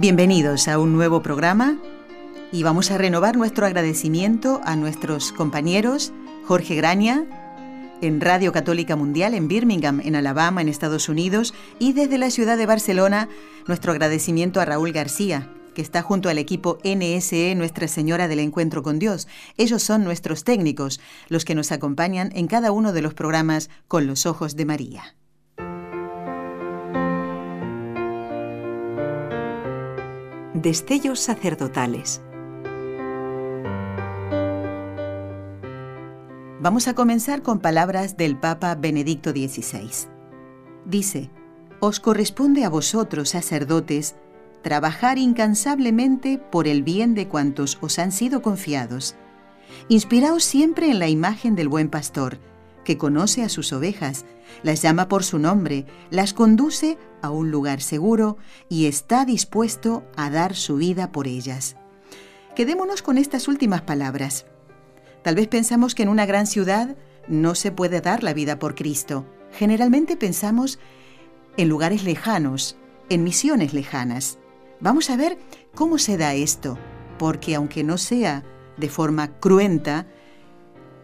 Bienvenidos a un nuevo programa y vamos a renovar nuestro agradecimiento a nuestros compañeros Jorge Graña en Radio Católica Mundial en Birmingham, en Alabama, en Estados Unidos, y desde la ciudad de Barcelona, nuestro agradecimiento a Raúl García, que está junto al equipo NSE Nuestra Señora del Encuentro con Dios. Ellos son nuestros técnicos, los que nos acompañan en cada uno de los programas con los ojos de María. Destellos sacerdotales. Vamos a comenzar con palabras del Papa Benedicto XVI. Dice, Os corresponde a vosotros, sacerdotes, trabajar incansablemente por el bien de cuantos os han sido confiados. Inspiraos siempre en la imagen del buen pastor, que conoce a sus ovejas, las llama por su nombre, las conduce a un lugar seguro y está dispuesto a dar su vida por ellas. Quedémonos con estas últimas palabras. Tal vez pensamos que en una gran ciudad no se puede dar la vida por Cristo. Generalmente pensamos en lugares lejanos, en misiones lejanas. Vamos a ver cómo se da esto, porque aunque no sea de forma cruenta,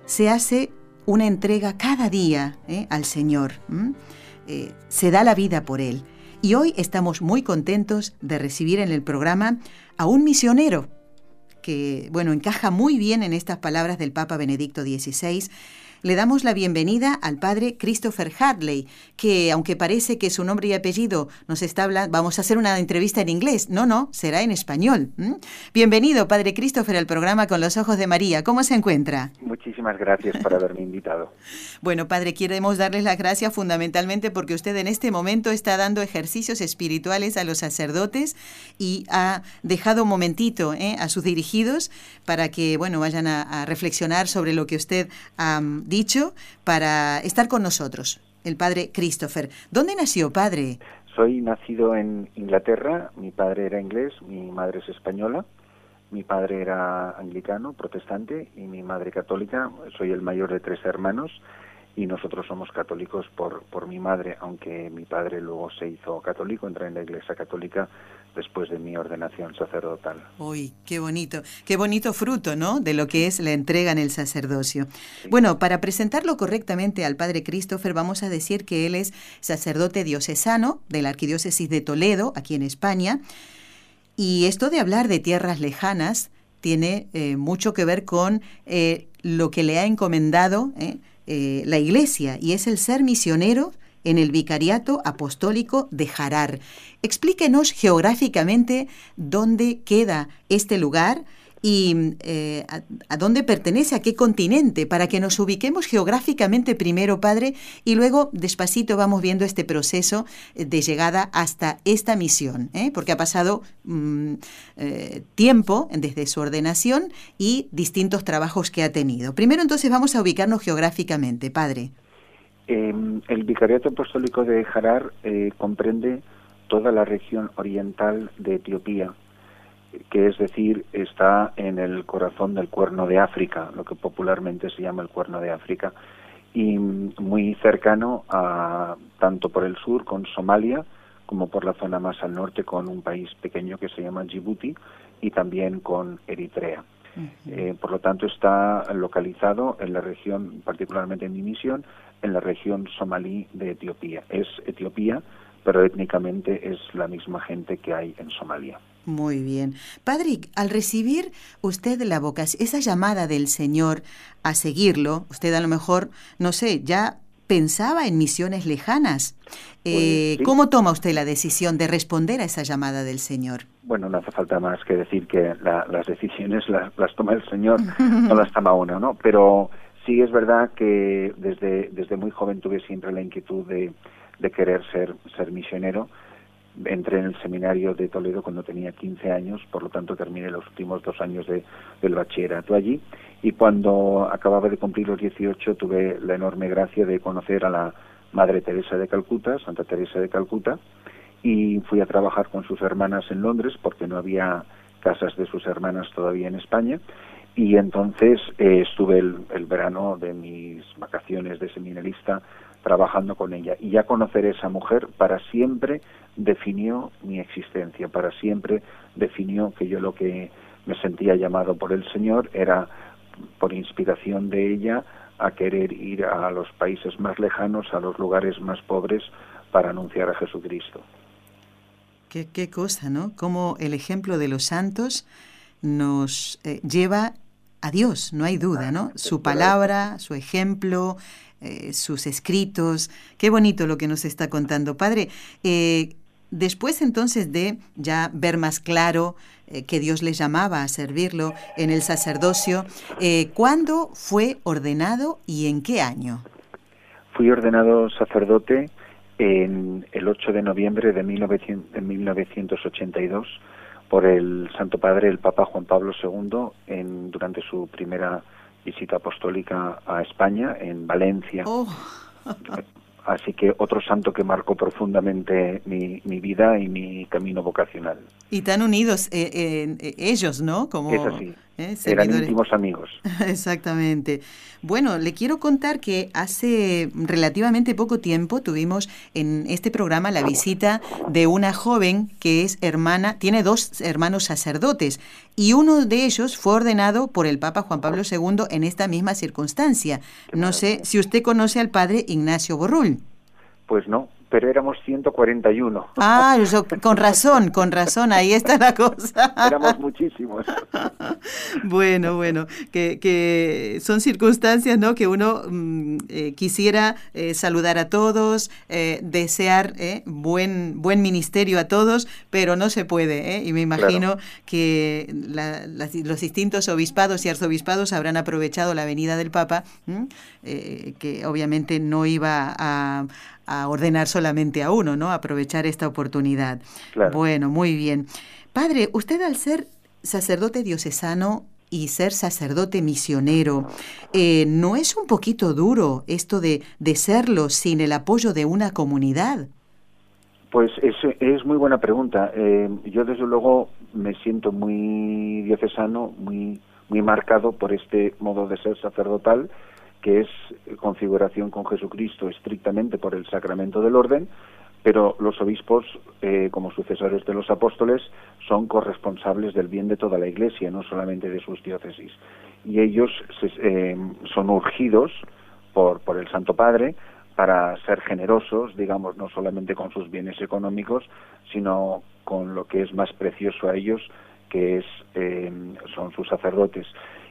se hace una entrega cada día ¿eh? al Señor. Eh, se da la vida por Él. Y hoy estamos muy contentos de recibir en el programa a un misionero que, bueno, encaja muy bien en estas palabras del Papa Benedicto XVI le damos la bienvenida al padre Christopher Hartley, que aunque parece que su nombre y apellido nos está hablando, vamos a hacer una entrevista en inglés. No, no, será en español. Bienvenido, padre Christopher, al programa Con los Ojos de María. ¿Cómo se encuentra? Muchísimas gracias por haberme invitado. bueno, padre, queremos darles las gracias fundamentalmente porque usted en este momento está dando ejercicios espirituales a los sacerdotes y ha dejado un momentito ¿eh? a sus dirigidos para que, bueno, vayan a, reflexionar sobre lo que usted ha dicho para estar con nosotros, el padre Christopher. ¿Dónde nació, padre? Soy nacido en Inglaterra, mi padre era inglés, mi madre es española, mi padre era anglicano, protestante, y mi madre católica. Soy el mayor de tres hermanos y nosotros somos católicos por, por mi madre, aunque mi padre luego se hizo católico, entró en la Iglesia Católica después de mi ordenación sacerdotal. Uy, qué bonito, qué bonito fruto, ¿no? De lo que es la entrega en el sacerdocio. Bueno, para presentarlo correctamente al padre Christopher, vamos a decir que él es sacerdote diocesano de la Arquidiócesis de Toledo, aquí en España. Y esto de hablar de tierras lejanas tiene eh, mucho que ver con eh, lo que le ha encomendado. ¿eh? Eh, la iglesia y es el ser misionero en el Vicariato Apostólico de Jarar. Explíquenos geográficamente dónde queda este lugar y eh, a, dónde pertenece, a qué continente, para que nos ubiquemos geográficamente primero, Padre, y luego despacito vamos viendo este proceso de llegada hasta esta misión, ¿eh? porque ha pasado mm, eh, tiempo desde su ordenación y distintos trabajos que ha tenido. Primero entonces vamos a ubicarnos geográficamente, Padre. Em, el Vicariato Apostólico de Jarar comprende toda la región oriental de Etiopía, que es decir, está en el corazón del cuerno de África, lo que popularmente se llama el cuerno de África, y muy cercano a, tanto por el sur con Somalia, como por la zona más al norte con un país pequeño que se llama Djibouti y también con Eritrea. Eh, por lo tanto, está localizado en la región, particularmente en mi misión, en la región somalí de Etiopía. Es Etiopía, pero étnicamente es la misma gente que hay en Somalia. Muy bien. Padre, al recibir usted la vocación, esa llamada del Señor a seguirlo, usted a lo mejor, no sé, ya pensaba en misiones lejanas. Eh, ¿Cómo toma usted la decisión de responder a esa llamada del Señor? Bueno, no hace falta más que decir que las decisiones las, toma el Señor, no las toma uno, ¿no? Pero sí es verdad que desde, desde muy joven tuve siempre la inquietud de, de querer ser, ser misionero entré en el seminario de Toledo cuando tenía 15 años, por lo tanto terminé los últimos dos años de, del bachillerato allí. Y cuando acababa de cumplir los 18 tuve la enorme gracia de conocer a la Madre Teresa de Calcuta, Santa Teresa de Calcuta, y fui a trabajar con sus hermanas en Londres porque no había casas de sus hermanas todavía en España. Y entonces eh, estuve el, el, verano de mis vacaciones de seminarista trabajando con ella y ya conocer a esa mujer para siempre definió mi existencia, para siempre definió que yo lo que me sentía llamado por el Señor era por inspiración de ella a querer ir a los países más lejanos, a los lugares más pobres para anunciar a Jesucristo. Qué, qué cosa, ¿no? Como el ejemplo de los santos nos eh, lleva a Dios, no hay duda, ¿no? Su palabra, su ejemplo, eh, sus escritos. Qué bonito lo que nos está contando. Padre, eh, después entonces de ya ver más claro eh, que Dios le llamaba a servirlo en el sacerdocio, ¿cuándo fue ordenado y en qué año? Fui ordenado sacerdote en el 8 de noviembre de, 1982 por el Santo Padre, el Papa Juan Pablo II, en, durante su primera visita apostólica a España, en Valencia. Oh. Así que otro santo que marcó profundamente mi, mi vida y mi camino vocacional. Y tan unidos eh, eh, ellos, ¿no? Como, es así. ¿Eh? Eran íntimos amigos. Exactamente. Bueno, le quiero contar que hace relativamente poco tiempo tuvimos en este programa la visita de una joven que es hermana, tiene dos hermanos sacerdotes y uno de ellos fue ordenado por el Papa Juan Pablo II en esta misma circunstancia. No sé si usted conoce al padre Ignacio Borrul. Pues no, pero éramos 141. Ah, con razón, con razón, ahí está la cosa. éramos muchísimos. bueno, bueno, que, que, son circunstancias, ¿no? Que uno mm, eh, quisiera eh, saludar a todos, eh, desear buen, buen ministerio a todos, pero no se puede, Y me imagino que los distintos obispados y arzobispados habrán aprovechado la venida del Papa, que obviamente no iba a a ordenar solamente a uno, ¿no? Aprovechar esta oportunidad. Bueno, muy bien. Padre, usted al ser sacerdote diocesano y ser sacerdote misionero, eh, ¿no es un poquito duro esto de, de serlo sin el apoyo de una comunidad? Pues es, es muy buena pregunta. Eh, yo desde luego me siento muy diocesano, muy, muy marcado por este modo de ser sacerdotal que es configuración con Jesucristo estrictamente por el sacramento del orden, pero los obispos, eh, como sucesores de los apóstoles, son corresponsables del bien de toda la Iglesia, no solamente de sus diócesis. Y ellos eh, son urgidos por, por el Santo Padre para ser generosos, digamos, no solamente con sus bienes económicos, sino con lo que es más precioso a ellos, que es, eh, son sus sacerdotes.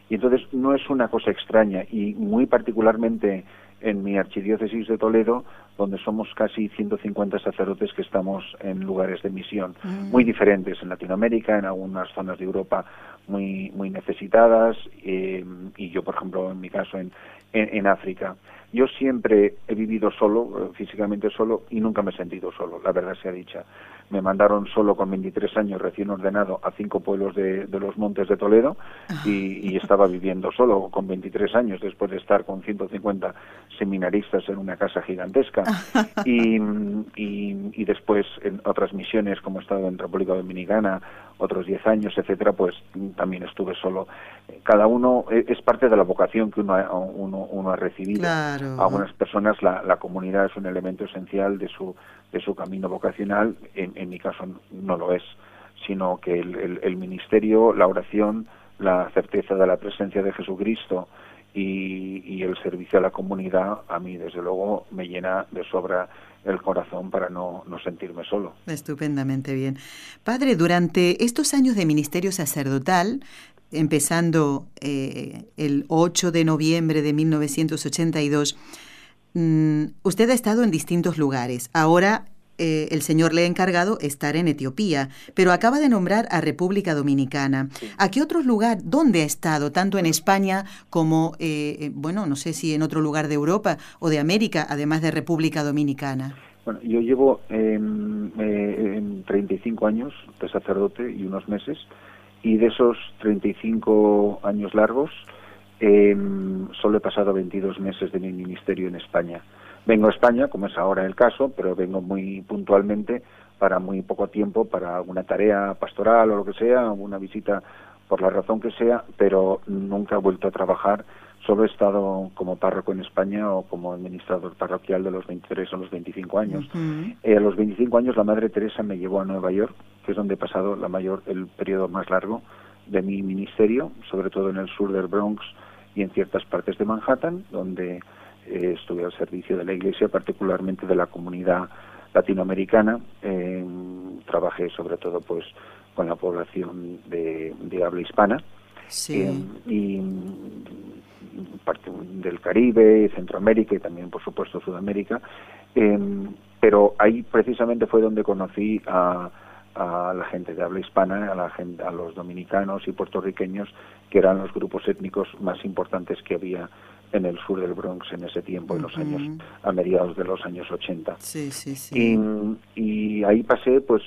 Y entonces no es una cosa extraña y muy particularmente en mi archidiócesis de Toledo, donde somos casi 150 sacerdotes que estamos en lugares de misión mm. muy diferentes en Latinoamérica, en algunas zonas de Europa muy muy necesitadas eh, y yo, por ejemplo, en mi caso en, en, África. Yo siempre he vivido solo, físicamente solo, y nunca me he sentido solo, la verdad sea dicha. Me mandaron solo con 23 años recién ordenado a cinco pueblos de, los montes de Toledo y, estaba viviendo solo con 23 años después de estar con 150 seminaristas en una casa gigantesca. Y, y, después en otras misiones como he estado en República Dominicana otros 10 años etcétera pues también estuve solo. Cada uno e, es parte de la vocación que uno ha, uno, ha recibido algunas personas la, la comunidad es un elemento esencial de su de su camino vocacional, en, mi caso no lo es, sino que el, ministerio, la oración, la certeza de la presencia de Jesucristo y, el servicio a la comunidad, a mí desde luego me llena de sobra el corazón para no, no, sentirme solo. Estupendamente bien. Padre, durante estos años de ministerio sacerdotal, empezando eh, el 8 de noviembre de 1982, Mm, usted ha estado en distintos lugares. Ahora eh, el Señor le ha encargado estar en Etiopía, pero acaba de nombrar a República Dominicana. ¿A qué otro lugar, dónde ha estado, tanto en España como, eh, eh, bueno, no sé si en otro lugar de Europa o de América, además de República Dominicana? Bueno, yo llevo eh, 35 años de sacerdote y unos meses, y de esos 35 años largos, eh, solo he pasado 22 meses de mi ministerio en España. Vengo a España, como es ahora el caso, pero vengo muy puntualmente para muy poco tiempo, para alguna tarea pastoral o lo que sea, una visita por la razón que sea, pero nunca he vuelto a trabajar. Solo he estado como párroco en España o como administrador parroquial de los 23 o los 25 años. Eh, a los 25 años la Madre Teresa me llevó a Nueva York, que es donde he pasado la mayor, el periodo más largo de mi ministerio, sobre todo en el sur del Bronx y en ciertas partes de Manhattan, donde eh, estuve al servicio de la Iglesia, particularmente de la comunidad latinoamericana. trabajé sobre todo pues con la población de, habla hispana y parte del Caribe, Centroamérica y también por supuesto Sudamérica. Em, pero ahí precisamente fue donde conocí a, la gente de habla hispana, a, la a los dominicanos y puertorriqueños, que eran los grupos étnicos más importantes que había en el sur del Bronx en ese tiempo, en los años, a mediados de los años 80. Sí, sí, sí. Y, ahí pasé, pues,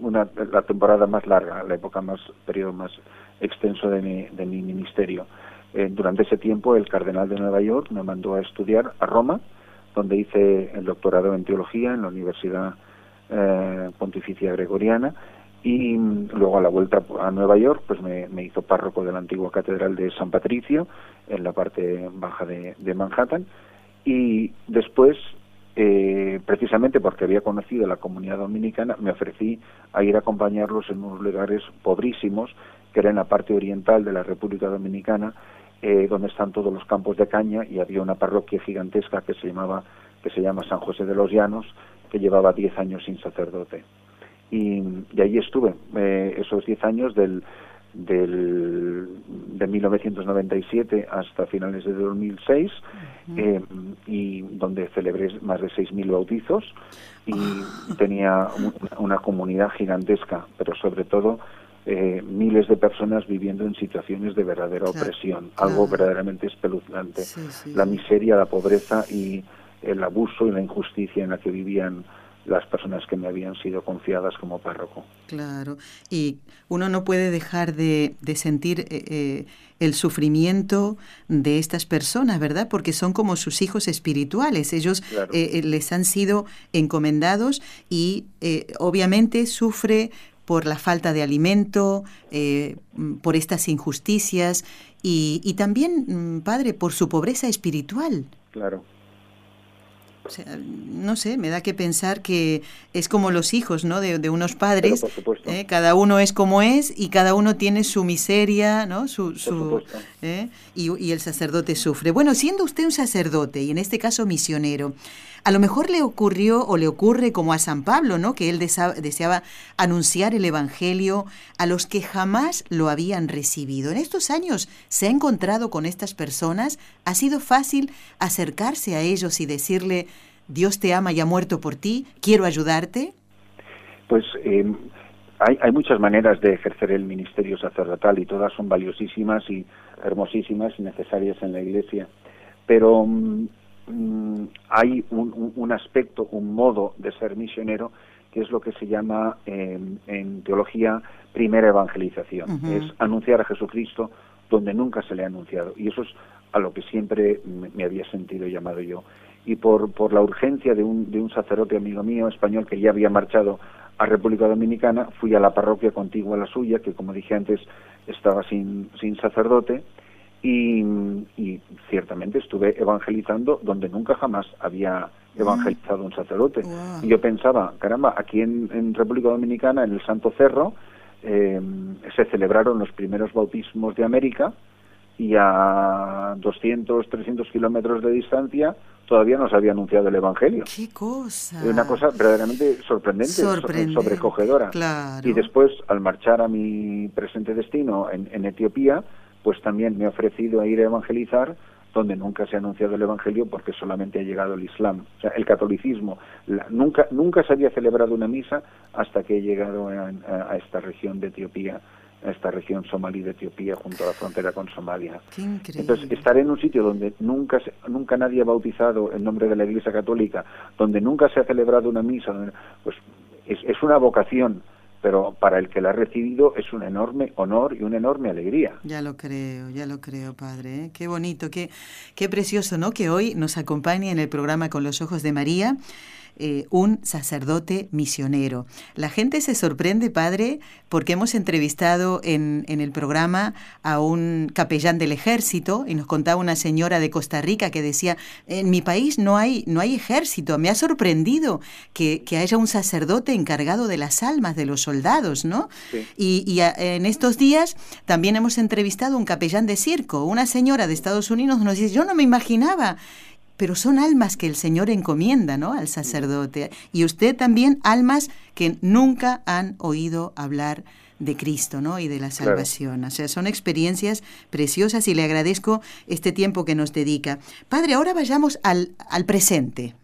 una, la temporada más larga, la época más, periodo más extenso de mi, de mi ministerio. Eh, durante ese tiempo, el cardenal de Nueva York me mandó a estudiar a Roma, donde hice el doctorado en teología en la Universidad eh, Pontificia Gregoriana y luego a la vuelta a Nueva York pues me, hizo párroco de la antigua catedral de San Patricio en la parte baja de, Manhattan. Y después eh, precisamente porque había conocido la comunidad dominicana me ofrecí a ir a acompañarlos en unos lugares pobrísimos que era en la parte oriental de la República Dominicana eh, donde están todos los campos de caña y había una parroquia gigantesca que se llamaba que se llama San José de los Llanos que llevaba 10 años sin sacerdote y, y allí estuve eh, esos 10 años del, del, de 1997 hasta finales de 2006 eh, y donde celebré más de 6.000 bautizos y ah. tenía una comunidad gigantesca, pero sobre todo eh, miles de personas viviendo en situaciones de verdadera opresión, algo verdaderamente espeluznante. La miseria, la pobreza y el abuso y la injusticia en la que vivían las personas que me habían sido confiadas como párroco. Claro, y uno no puede dejar de, sentir eh, eh, el sufrimiento de estas personas, ¿verdad? Porque son como sus hijos espirituales, ellos eh, les han sido encomendados y obviamente sufre por la falta de alimento, por estas injusticias y, y también, mm, padre, por su pobreza espiritual. Claro no sé, me da que pensar que es como los hijos, ¿no? De, unos padres. ¿eh? Cada uno es como es y cada uno tiene su miseria, ¿no? Su, ¿eh? y, el sacerdote sufre. Bueno, siendo usted un sacerdote y en este caso misionero, a lo mejor le ocurrió o le ocurre como a San Pablo, ¿no? Que él deseaba anunciar el Evangelio a los que jamás lo habían recibido. En estos años se ha encontrado con estas personas. ¿Ha sido fácil acercarse a ellos y decirle, Dios te ama y ha muerto por ti, quiero ayudarte? Pues eh, hay, hay, muchas maneras de ejercer el ministerio sacerdotal y todas son valiosísimas y hermosísimas y necesarias en la Iglesia. Pero mm, hay un, aspecto, un modo de ser misionero que es lo que se llama en teología primera evangelización. Es anunciar a Jesucristo donde nunca se le ha anunciado. Y eso es a lo que siempre me había sentido llamado yo y por, por la urgencia de un, de un sacerdote amigo mío español que ya había marchado a República Dominicana, fui a la parroquia contigua a la suya, que como dije antes estaba sin, sin sacerdote, y, y ciertamente estuve evangelizando donde nunca jamás había evangelizado un sacerdote. Y yo pensaba, caramba, aquí en, en República Dominicana, en el Santo Cerro, eh, se celebraron los primeros bautismos de América y a 200, 300 kilómetros de distancia todavía no se había anunciado el Evangelio. ¡Qué cosa! Una cosa verdaderamente sorprendente, sobrecogedora. Y después, al marchar a mi presente destino en, Etiopía, pues también me he ofrecido a ir a evangelizar donde nunca se ha anunciado el Evangelio porque solamente ha llegado el Islam. O sea, el catolicismo. nunca, nunca se había celebrado una misa hasta que he llegado a, esta región de Etiopía en esta región somalí de Etiopía, junto a la frontera con Somalia. Qué increíble. Entonces, estar en un sitio donde nunca, se- nunca nadie ha bautizado en nombre de la Iglesia Católica, donde nunca se ha celebrado una misa, pues es, es una vocación, pero para el que la ha recibido es un enorme honor y una enorme alegría. Ya lo creo, ya lo creo, padre. ¿eh? Qué bonito, qué, qué precioso, ¿no? Que hoy nos acompañe en el programa Con los Ojos de María eh, un sacerdote misionero. La gente se sorprende, padre, porque hemos entrevistado en, en el programa a un capellán del ejército y nos contaba una señora de Costa Rica que decía, en mi país no hay, no hay ejército. Me ha sorprendido que, que haya un sacerdote encargado de las almas de los soldados, ¿no? Sí. Y, y a- en estos días también hemos entrevistado a un capellán de circo. Una señora de Estados Unidos nos dice, yo no me imaginaba, pero son almas que el Señor encomienda, ¿no? Al sacerdote. Y usted también, almas que nunca han oído hablar de Cristo, ¿no? Y de la Claro. salvación. O sea, son experiencias preciosas y le agradezco este tiempo que nos dedica. Padre, ahora vayamos al, al presente.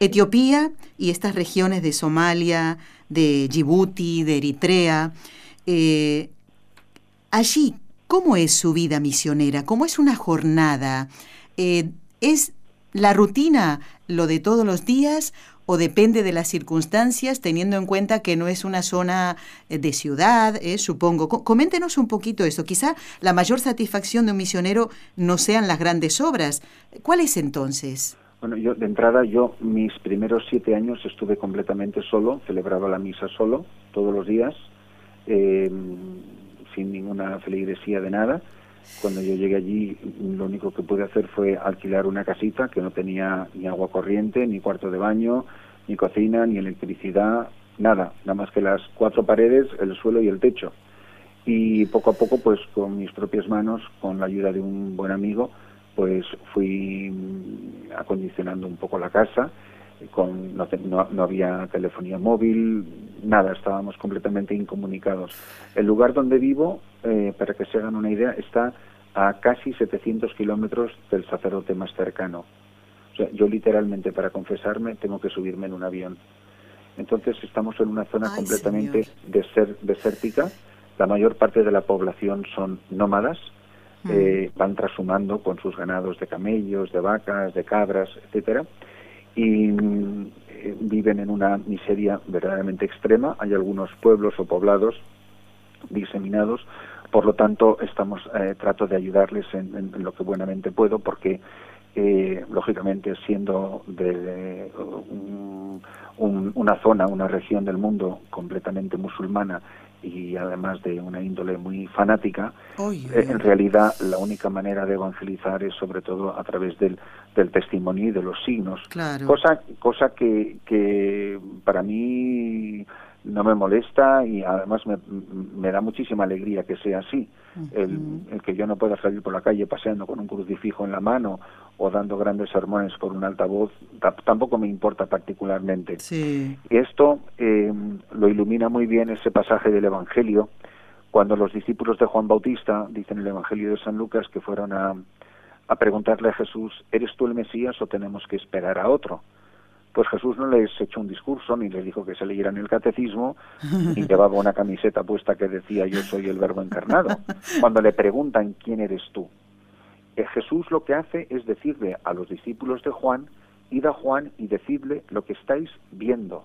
Etiopía y estas regiones de Somalia, de Djibouti, de Eritrea. eh, allí, ¿cómo es su vida misionera? ¿Cómo es una jornada? Eh, ¿Es la rutina lo de todos los días o depende de las circunstancias, teniendo en cuenta que no es una zona eh, de ciudad, eh, supongo? Co- coméntenos un poquito eso. Quizá la mayor satisfacción de un misionero no sean las grandes obras. ¿Cuál es entonces? Bueno, yo de entrada, yo mis primeros siete años estuve completamente solo, celebraba la misa solo, todos los días, eh, sin ninguna feligresía de nada. Cuando yo llegué allí, lo único que pude hacer fue alquilar una casita que no tenía ni agua corriente, ni cuarto de baño, ni cocina, ni electricidad, nada, nada más que las cuatro paredes, el suelo y el techo. Y poco a poco, pues con mis propias manos, con la ayuda de un buen amigo, pues fui acondicionando un poco la casa. Con, no, no- no había telefonía móvil, nada, estábamos completamente incomunicados. El lugar donde vivo, eh, para que se hagan una idea, está a casi 700 kilómetros del sacerdote más cercano. O sea, yo literalmente para confesarme tengo que subirme en un avión. Entonces estamos en una zona Ay, completamente señor. deser- desértica. La mayor parte de la población son nómadas, Mm. eh, van trashumando con sus ganados de camellos, de vacas, de cabras, etcétera, y eh, viven en una miseria verdaderamente extrema. Hay algunos pueblos o poblados diseminados, por lo tanto estamos eh, trato de ayudarles en, lo que buenamente puedo, porque eh, lógicamente siendo de un- un- una zona, una región del mundo completamente musulmana y además de una índole muy fanática, eh, en realidad la única manera de evangelizar es sobre todo a través del, del testimonio y de los signos. Claro. Cosa, cosa que, que para mí no me molesta y además me, me da muchísima alegría que sea así. el, el que yo no pueda salir por la calle paseando con un crucifijo en la mano o dando grandes sermones por un altavoz ta- tampoco me importa particularmente. Sí. Y esto eh, lo ilumina muy bien ese pasaje del Evangelio, cuando los discípulos de Juan Bautista, dicen el Evangelio de San Lucas, que fueron a, a preguntarle a Jesús, ¿eres tú el Mesías o tenemos que esperar a otro? Pues Jesús no les echó un discurso, ni les dijo que se leyeran el catecismo, ni llevaba una camiseta puesta que decía yo soy el verbo encarnado. Cuando le preguntan quién eres tú, Jesús lo que hace es decirle a los discípulos de Juan, id a Juan y decidle lo que estáis viendo,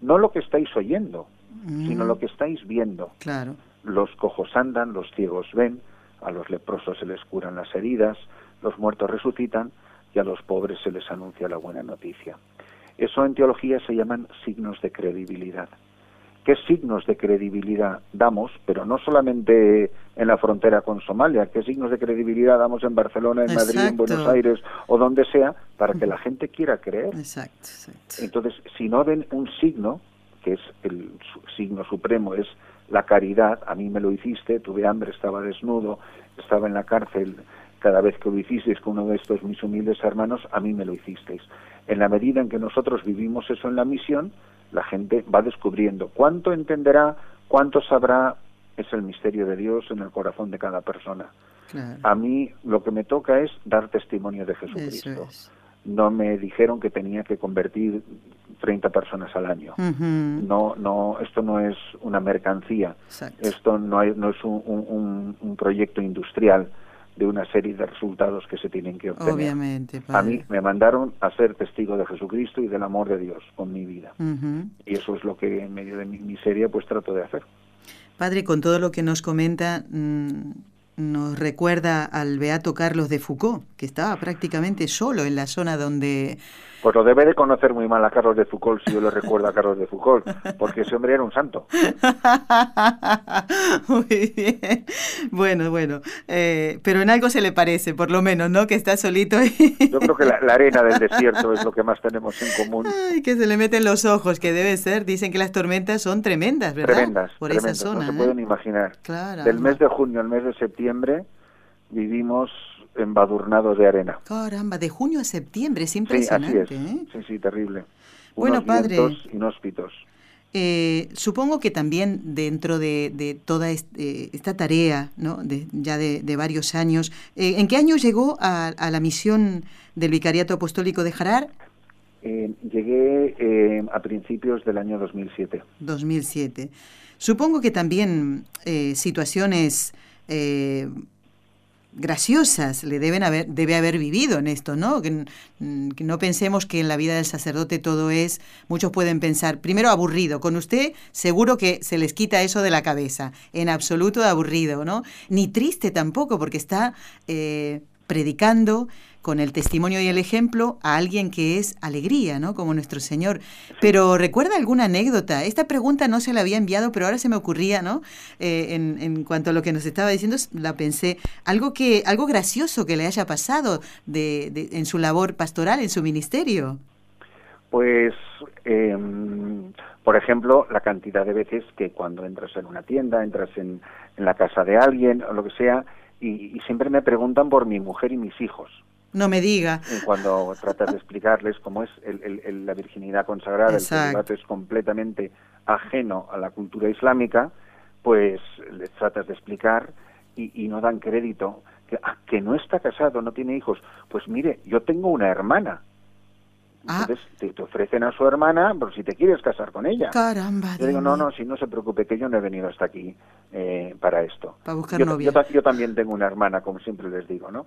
no lo que estáis oyendo, sino lo que estáis viendo. Claro. Los cojos andan, los ciegos ven, a los leprosos se les curan las heridas, los muertos resucitan y a los pobres se les anuncia la buena noticia. Eso en teología se llaman signos de credibilidad. ¿Qué signos de credibilidad damos? Pero no solamente en la frontera con Somalia, ¿qué signos de credibilidad damos en Barcelona, en Madrid, en Exacto. Buenos Aires o donde sea para que la gente quiera creer? Exacto, exacto. Entonces, si no ven un signo, que es el signo supremo, es la caridad, a mí me lo hiciste, tuve hambre, estaba desnudo, estaba en la cárcel, cada vez que lo hicisteis con uno de estos mis humildes hermanos, a mí me lo hicisteis. En la medida en que nosotros vivimos eso en la misión, la gente va descubriendo cuánto entenderá, cuánto sabrá, es el misterio de Dios en el corazón de cada persona. Claro. A mí lo que me toca es dar testimonio de Jesucristo es. no me dijeron que tenía que convertir 30 personas al año. No, no, esto no es una mercancía. Esto no, hay, no es un, un, proyecto industrial de una serie de resultados que se tienen que obtener. Obviamente. A mí me mandaron a ser testigo de Jesucristo y del amor de Dios con mi vida. Y eso es lo que en medio de mi miseria pues trato de hacer. Padre, con todo lo que nos comenta, mm, nos recuerda al beato Carlos de Foucault, que estaba prácticamente solo en la zona donde pues lo debe de conocer muy mal a Carlos de Foucault, si yo le recuerdo a Carlos de Foucault, porque ese hombre era un santo. muy bien. Bueno, bueno. Eh, pero en algo se le parece, por lo menos, ¿no? Que está solito. yo creo que la, arena del desierto es lo que más tenemos en común. Ay, que se le meten los ojos, que debe ser. Dicen que las tormentas son tremendas, ¿verdad? Tremendas. Por esa zona. No se pueden imaginar. Claro. Del mes de junio al mes de septiembre vivimos embadurnados de arena. Caramba, de junio a septiembre, es impresionante. Sí, ¿eh? sí, sí, terrible. Bueno, padre. inhóspitos. Eh, supongo que también dentro de, toda eh, esta tarea, ¿no? de, ya de, varios años, ¿en qué año llegó a, la misión del Vicariato Apostólico de Jarar? llegué a principios del año 2007. 2007. Supongo que también situaciones graciosas le deben haber, debe haber vivido en esto, ¿no? Que, no pensemos que en la vida del sacerdote todo es, muchos pueden pensar, primero aburrido, con usted seguro que se les quita eso de la cabeza, en absoluto aburrido, ¿no? Ni triste tampoco, porque está eh, predicando con el testimonio y el ejemplo a alguien que es alegría, ¿no? Como nuestro Señor. Pero ¿recuerda alguna anécdota? Esta pregunta no se la había enviado, pero ahora se me ocurría, ¿no? Eh, en, en, cuanto a lo que nos estaba diciendo, la pensé. Algo que, algo gracioso que le haya pasado de, de en su labor pastoral, en su ministerio. Pues, em, por ejemplo, la cantidad de veces que cuando entras en una tienda, entras en, en la casa de alguien o lo que sea, y, siempre me preguntan por mi mujer y mis hijos. No me diga. Cuando tratas de explicarles cómo es el, la virginidad consagrada, el celibato es completamente ajeno a la cultura islámica, pues les tratas de explicar y, no dan crédito. Que, ah, que no está casado, no tiene hijos. Pues mire, yo tengo una hermana. Ah. Entonces te, ofrecen a su hermana por si te quieres casar con ella. Caramba. Yo digo, no, no, si no se preocupe, que yo no he venido hasta aquí eh, para esto. Para buscar yo, novia. Yo, también tengo una hermana, como siempre les digo, ¿no?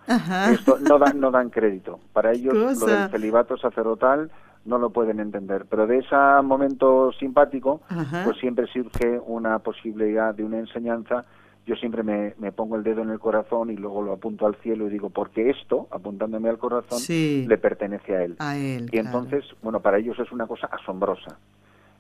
Esto no dan, no dan crédito. Para ellos lo del celibato sacerdotal no lo pueden entender. Pero de ese momento simpático, pues siempre surge una posibilidad de una enseñanza yo siempre me, pongo el dedo en el corazón y luego lo apunto al cielo y digo, porque esto, apuntándome al corazón, le pertenece a él. A él y entonces, bueno, para ellos es una cosa asombrosa.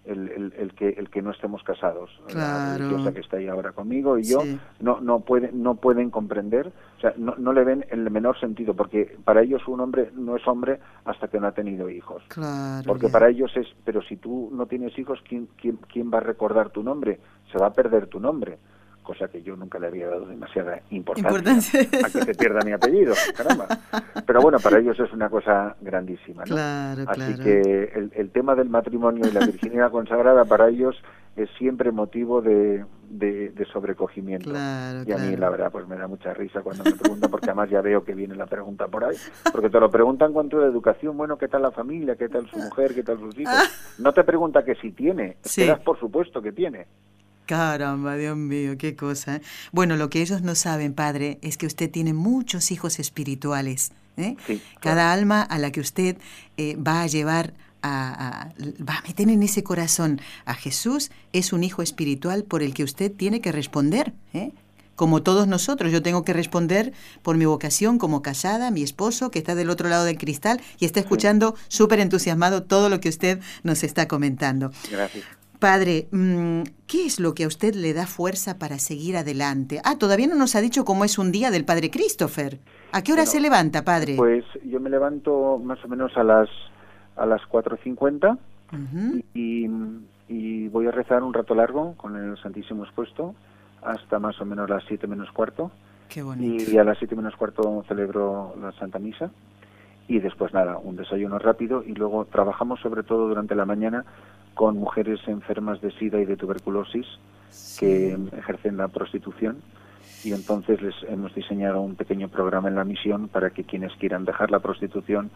El, el, que el que no estemos casados claro. la religiosa que está ahí ahora conmigo y yo no no pueden no pueden comprender o sea no, no le ven el menor sentido porque para ellos un hombre no es hombre hasta que no ha tenido hijos claro, porque para ellos es pero si tú no tienes hijos quién quién quién va a recordar tu nombre se va a perder tu nombre cosa que yo nunca le había dado demasiada importancia, a que se pierda mi apellido, caramba. Pero bueno, para ellos es una cosa grandísima, ¿no? Así que el, tema del matrimonio y la virginidad consagrada para ellos es siempre motivo de, de, sobrecogimiento. y a mí la verdad pues me da mucha risa cuando me preguntan, porque además ya veo que viene la pregunta por ahí, porque te lo preguntan cuanto de educación, bueno, ¿qué tal la familia? ¿Qué tal su mujer? ¿Qué tal sus hijos? No te pregunta que si tiene, esperas por supuesto que tiene. Caramba, Dios mío, qué cosa. ¿eh? Bueno, lo que ellos no saben, padre, es que usted tiene muchos hijos espirituales. ¿eh? Cada alma a la que usted eh, va a llevar a, va a meter en ese corazón a Jesús es un hijo espiritual por el que usted tiene que responder. Como todos nosotros, yo tengo que responder por mi vocación como casada, mi esposo que está del otro lado del cristal y está escuchando súper entusiasmado todo lo que usted nos está comentando. Gracias. Padre, mm, ¿qué es lo que a usted le da fuerza para seguir adelante? Ah, todavía no nos ha dicho cómo es un día del Padre Christopher. ¿A qué hora se levanta, Padre? Pues yo me levanto más o menos a las a las 4.50 y, y voy a rezar un rato largo con el Santísimo expuesto hasta más o menos las 7 menos cuarto. Qué bonito. Y a las 7 menos cuarto celebro la Santa Misa y después nada, un desayuno rápido y luego trabajamos sobre todo durante la mañana con mujeres enfermas de SIDA y de tuberculosis que ejercen la prostitución. Y entonces les hemos diseñado un pequeño programa en la misión para que quienes quieran dejar la prostitución,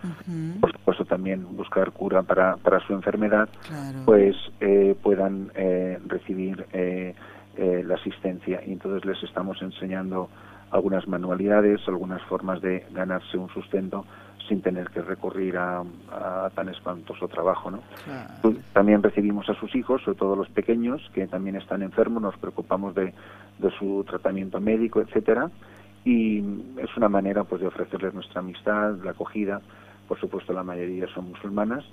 por supuesto también buscar cura para, para su enfermedad, pues eh, puedan eh, recibir eh, la asistencia. Y entonces les estamos enseñando algunas manualidades, algunas formas de ganarse un sustento sin tener que recurrir a, tan espantoso trabajo. ¿no? También recibimos a sus hijos, sobre todo los pequeños, que también están enfermos, nos preocupamos de, de su tratamiento médico, etcétera, y es una manera pues de ofrecerles nuestra amistad, la acogida. Por supuesto, la mayoría son musulmanas,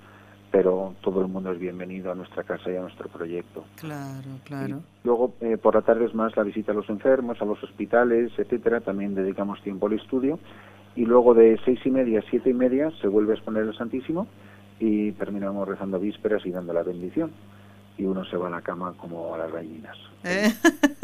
pero todo el mundo es bienvenido a nuestra casa y a nuestro proyecto. Claro, claro. luego, eh, por la tarde es más la visita a los enfermos, a los hospitales, etcétera. También dedicamos tiempo al estudio y luego de seis y media a siete y media se vuelve a exponer el Santísimo y terminamos rezando vísperas y dando la bendición y uno se va a la cama como a las gallinas. Eh,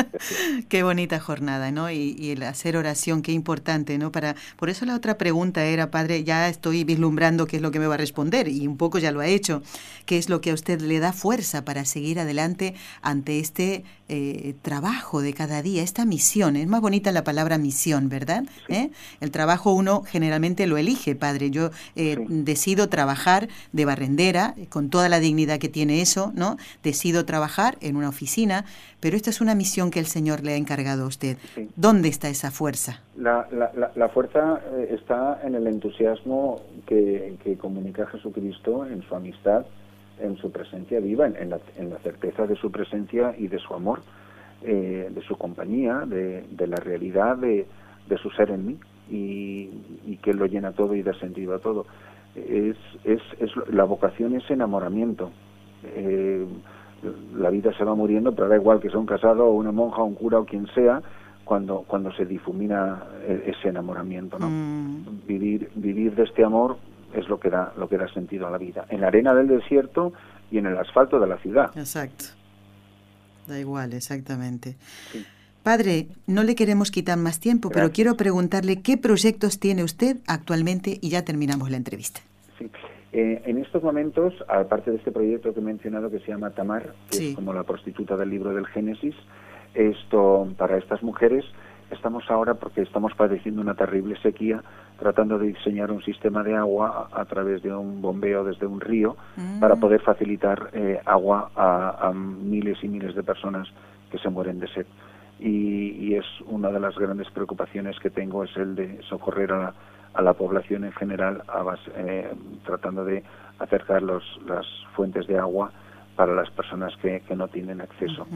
qué bonita jornada, ¿no? Y, el hacer oración, qué importante, ¿no? Para, por eso la otra pregunta era, padre, ya estoy vislumbrando qué es lo que me va a responder y un poco ya lo ha hecho, qué es lo que a usted le da fuerza para seguir adelante ante este eh, trabajo de cada día, esta misión. Es más bonita la palabra misión, ¿verdad? ¿Eh? El trabajo uno generalmente lo elige, padre. Yo decido trabajar de barrendera con toda la dignidad que tiene eso, ¿no? Decido trabajar en una oficina pero esta es una misión que el Señor le ha encargado a usted. ¿Dónde está esa fuerza? La, la, fuerza eh, está en el entusiasmo que, comunica Jesucristo en su amistad, en su presencia viva, en, la, certeza de su presencia y de su amor, eh, de su compañía, de, la realidad de, su ser en mí y, que lo llena todo y da sentido a todo. Es, es, es la vocación es enamoramiento. Eh, la vida se va muriendo, pero da igual que sea un casado o una monja o un cura o quien sea, cuando, cuando se difumina e, ese enamoramiento, ¿no? Mm. Vivir, vivir de este amor es lo que da, lo que da sentido a la vida. En la arena del desierto y en el asfalto de la ciudad. Exacto. Da igual, exactamente. Padre, no le queremos quitar más tiempo, pero quiero preguntarle qué proyectos tiene usted actualmente y ya terminamos la entrevista. Sí. Eh, en estos momentos, aparte de este proyecto que he mencionado que se llama Tamar, que es como la prostituta del libro del Génesis, esto para estas mujeres estamos ahora porque estamos padeciendo una terrible sequía tratando de diseñar un sistema de agua a, través de un bombeo desde un río mm. para poder facilitar eh, agua a, miles y miles de personas que se mueren de sed. Y, y, es una de las grandes preocupaciones que tengo es el de socorrer a la, a la población en general, eh, tratando de acercar los, las fuentes de agua para las personas que, no tienen acceso.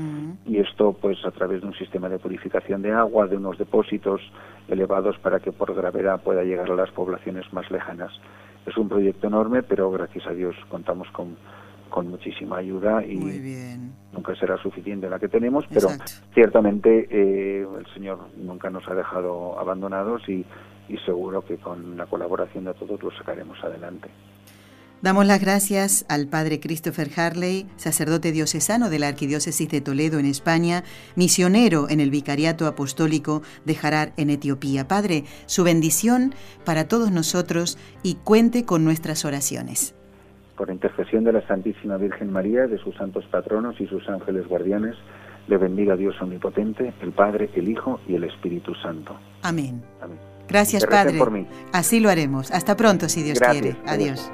Y esto, pues, a través de un sistema de purificación de agua, de unos depósitos elevados para que por gravedad pueda llegar a las poblaciones más lejanas. Es un proyecto enorme, pero gracias a Dios contamos con, con muchísima ayuda y nunca será suficiente la que tenemos, pero ciertamente eh, el Señor nunca nos ha dejado abandonados y y seguro que con la colaboración de todos lo sacaremos adelante. Damos las gracias al padre Christopher Harley, sacerdote diocesano de la Arquidiócesis de Toledo en España, misionero en el Vicariato Apostólico de Harar en Etiopía. Padre, su bendición para todos nosotros y cuente con nuestras oraciones. Por intercesión de la Santísima Virgen María, de sus santos patronos y sus ángeles guardianes, le bendiga Dios Omnipotente, el Padre, el Hijo y el Espíritu Santo. Amén. Amén. Gracias, Padre. Así lo haremos. Hasta pronto, si Dios quiere. Adiós.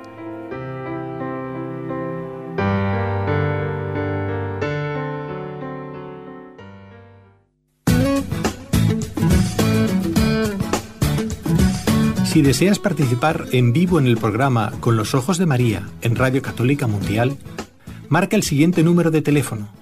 Si deseas participar en vivo en el programa Con los Ojos de María en Radio Católica Mundial, marca el siguiente número de teléfono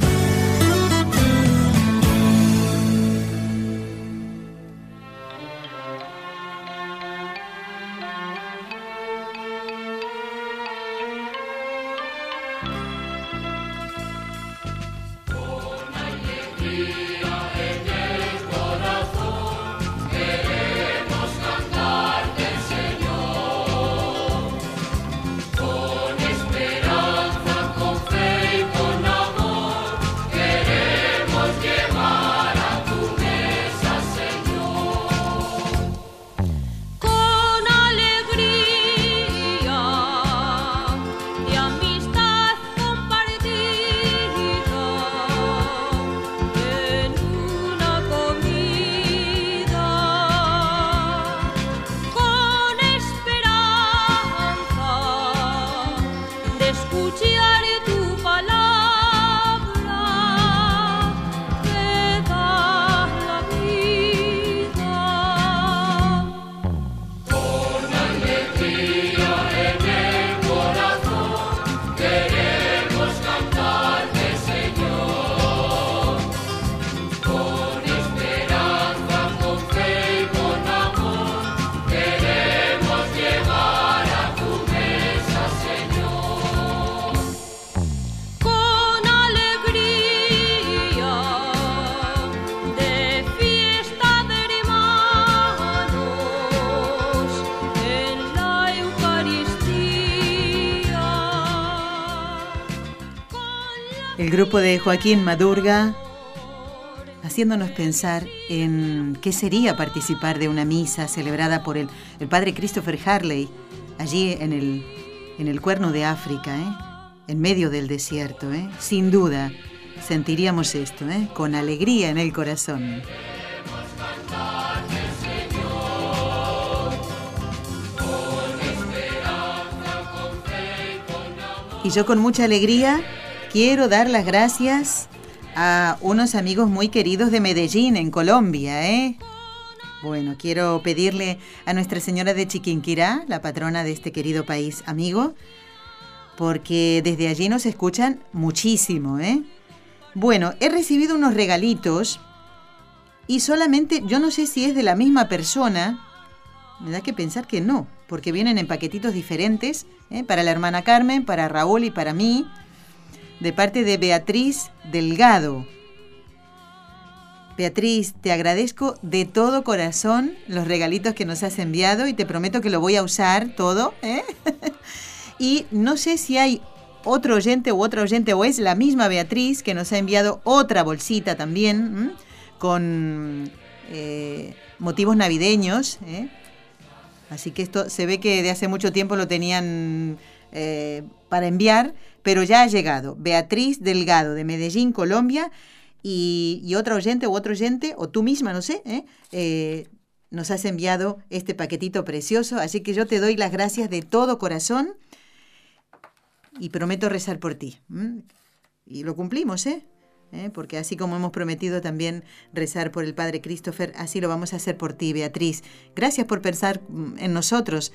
Grupo de Joaquín Madurga haciéndonos pensar en qué sería participar de una misa celebrada por el, padre Christopher Harley allí en el, en el cuerno de África, ¿eh? en medio del desierto. ¿eh? Sin duda sentiríamos esto, ¿eh? con alegría en el corazón. Y yo con mucha alegría quiero dar las gracias a unos amigos muy queridos de Medellín, en Colombia, ¿eh? Bueno, quiero pedirle a Nuestra Señora de Chiquinquirá, la patrona de este querido país amigo, porque desde allí nos escuchan muchísimo, ¿eh? Bueno, he recibido unos regalitos y solamente, yo no sé si es de la misma persona, me da que pensar que no, porque vienen en paquetitos diferentes, ¿eh? para la hermana Carmen, para Raúl y para mí de parte de Beatriz Delgado. Beatriz, te agradezco de todo corazón los regalitos que nos has enviado y te prometo que lo voy a usar todo. ¿eh? y no sé si hay otro oyente u otra oyente o es la misma Beatriz que nos ha enviado otra bolsita también con eh, motivos navideños. ¿eh? Así que esto se ve que de hace mucho tiempo lo tenían para enviar pero ya ha llegado. Beatriz Delgado de Medellín, Colombia, y, y otra oyente o otro oyente, o tú misma, no sé, ¿eh? Eh, nos has enviado este paquetito precioso, así que yo te doy las gracias de todo corazón y prometo rezar por ti. Y lo cumplimos, ¿eh? ¿eh? Porque así como hemos prometido también rezar por el Padre Christopher, así lo vamos a hacer por ti, Beatriz. Gracias por pensar mm, en nosotros,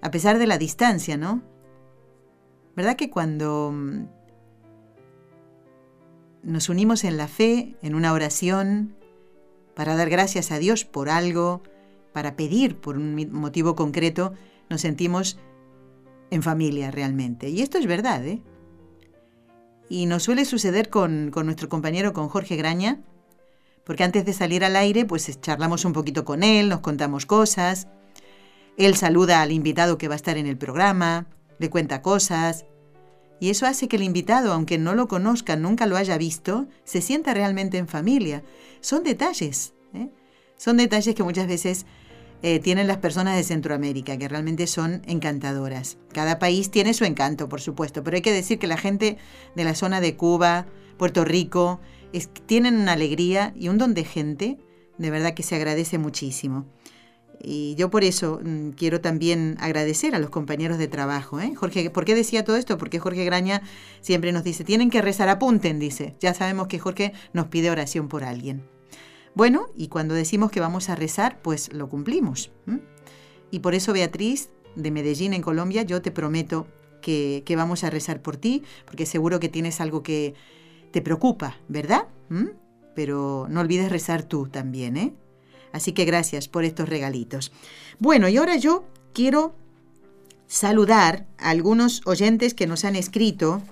a pesar de la distancia, ¿no? ¿Verdad que cuando mm, nos unimos en la fe, en una oración, para dar gracias a Dios por algo, para pedir por un motivo concreto, nos sentimos en familia realmente. Y esto es verdad, ¿eh? Y nos suele suceder con, con, nuestro compañero, con Jorge Graña, porque antes de salir al aire, pues charlamos un poquito con él, nos contamos cosas, él saluda al invitado que va a estar en el programa, le cuenta cosas. Y eso hace que el invitado, aunque no lo conozca, nunca lo haya visto, se sienta realmente en familia. Son detalles. ¿eh? Son detalles que muchas veces eh, tienen las personas de Centroamérica, que realmente son encantadoras. Cada país tiene su encanto, por supuesto, pero hay que decir que la gente de la zona de Cuba, Puerto Rico, tienen una alegría y un don de gente, de verdad que se agradece muchísimo. Y yo por eso mm, quiero también agradecer a los compañeros de trabajo. ¿eh? Jorge, ¿por qué decía todo esto? Porque Jorge Graña siempre nos dice, tienen que rezar, apunten, dice. Ya sabemos que Jorge nos pide oración por alguien. Bueno, y cuando decimos que vamos a rezar, pues lo cumplimos. Y por eso, Beatriz, de Medellín, en Colombia, yo te prometo que, vamos a rezar por ti, porque seguro que tienes algo que te preocupa, ¿verdad? Pero no olvides rezar tú también, ¿eh? Así que gracias por estos regalitos. Bueno, y ahora yo quiero saludar a algunos oyentes que nos han escrito.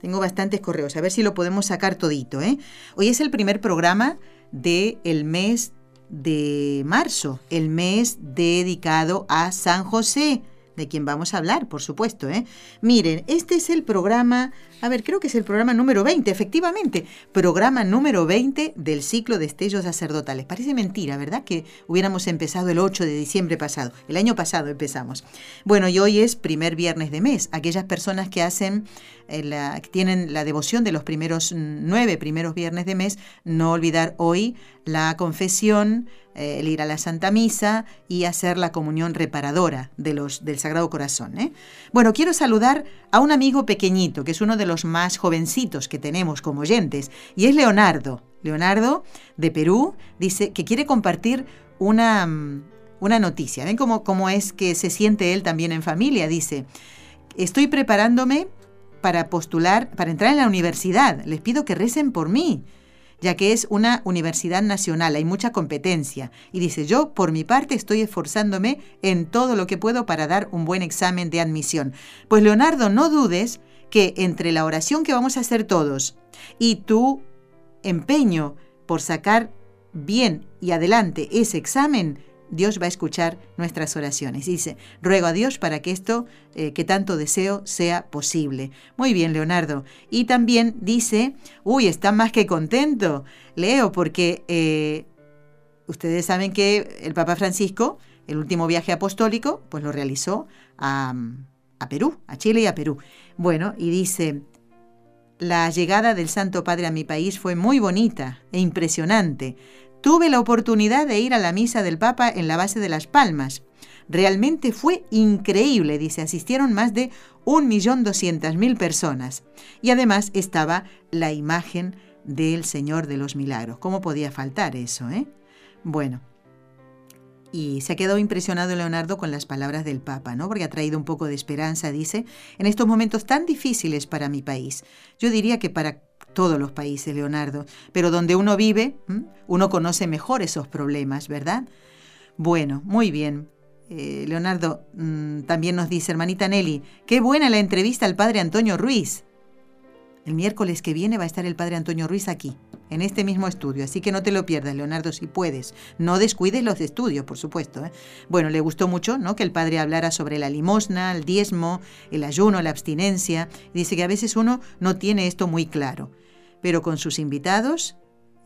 Tengo bastantes correos, a ver si lo podemos sacar todito. ¿eh? Hoy es el primer programa del el mes de marzo, el mes dedicado a San José de quien vamos a hablar, por supuesto. ¿eh? Miren, este es el programa, a ver, creo que es el programa número 20, efectivamente, programa número 20 del ciclo de estellos sacerdotales. Parece mentira, ¿verdad? Que hubiéramos empezado el 8 de diciembre pasado, el año pasado empezamos. Bueno, y hoy es primer viernes de mes. Aquellas personas que hacen, eh, la, que tienen la devoción de los primeros nueve primeros viernes de mes, no olvidar hoy la confesión, eh, el ir a la Santa Misa y hacer la comunión reparadora de los, del Sagrado Corazón. ¿eh? Bueno, quiero saludar a un amigo pequeñito, que es uno de los más jovencitos que tenemos como oyentes, y es Leonardo. Leonardo, de Perú, dice que quiere compartir una, mm, una noticia. ¿Ven cómo, cómo es que se siente él también en familia? Dice, estoy preparándome para postular, para entrar en la universidad. Les pido que recen por mí ya que es una universidad nacional, hay mucha competencia. Y dice, yo por mi parte estoy esforzándome en todo lo que puedo para dar un buen examen de admisión. Pues Leonardo, no dudes que entre la oración que vamos a hacer todos y tu empeño por sacar bien y adelante ese examen, Dios va a escuchar nuestras oraciones. Dice, ruego a Dios para que esto eh, que tanto deseo sea posible. Muy bien, Leonardo. Y también dice, uy, está más que contento, Leo, porque eh, ustedes saben que el Papa Francisco, el último viaje apostólico, pues lo realizó a, a Perú, a Chile y a Perú. Bueno, y dice, la llegada del Santo Padre a mi país fue muy bonita e impresionante. Tuve la oportunidad de ir a la misa del Papa en la base de Las Palmas. Realmente fue increíble, dice, asistieron más de 1.200.000 personas. Y además estaba la imagen del Señor de los Milagros. ¿Cómo podía faltar eso, eh? Bueno, y se ha quedado impresionado Leonardo con las palabras del Papa, ¿no? Porque ha traído un poco de esperanza, dice, en estos momentos tan difíciles para mi país. Yo diría que para todos los países, Leonardo, pero donde uno vive, uno conoce mejor esos problemas, ¿verdad? Bueno, muy bien. Eh, Leonardo mm, también nos dice, hermanita Nelly, qué buena la entrevista al padre Antonio Ruiz. El miércoles que viene va a estar el padre Antonio Ruiz aquí, en este mismo estudio, así que no te lo pierdas, Leonardo, si puedes. No descuides los estudios, por supuesto. ¿eh? Bueno, le gustó mucho ¿no? que el padre hablara sobre la limosna, el diezmo, el ayuno, la abstinencia. Dice que a veces uno no tiene esto muy claro pero con sus invitados,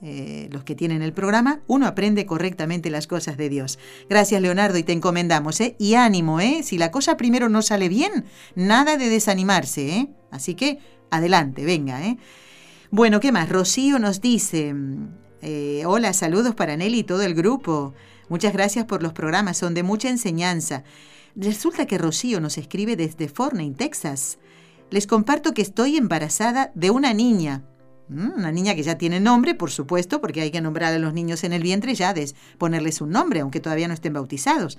eh, los que tienen el programa, uno aprende correctamente las cosas de Dios. Gracias, Leonardo, y te encomendamos, ¿eh? Y ánimo, ¿eh? Si la cosa primero no sale bien, nada de desanimarse, ¿eh? Así que, adelante, venga, ¿eh? Bueno, ¿qué más? Rocío nos dice, eh, hola, saludos para Nelly y todo el grupo. Muchas gracias por los programas, son de mucha enseñanza. Resulta que Rocío nos escribe desde Forney, Texas. Les comparto que estoy embarazada de una niña Mm, una niña que ya tiene nombre, por supuesto, porque hay que nombrar a los niños en el vientre ya de ponerles un nombre, aunque todavía no estén bautizados.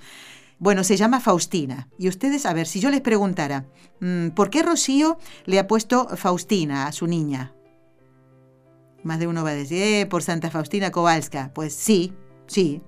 Bueno, se llama Faustina. Y ustedes, a ver, si yo les preguntara, mm, ¿por qué Rocío le ha puesto Faustina a su niña? Más de uno va a decir, eh, por Santa Faustina Kowalska. Pues sí, sí,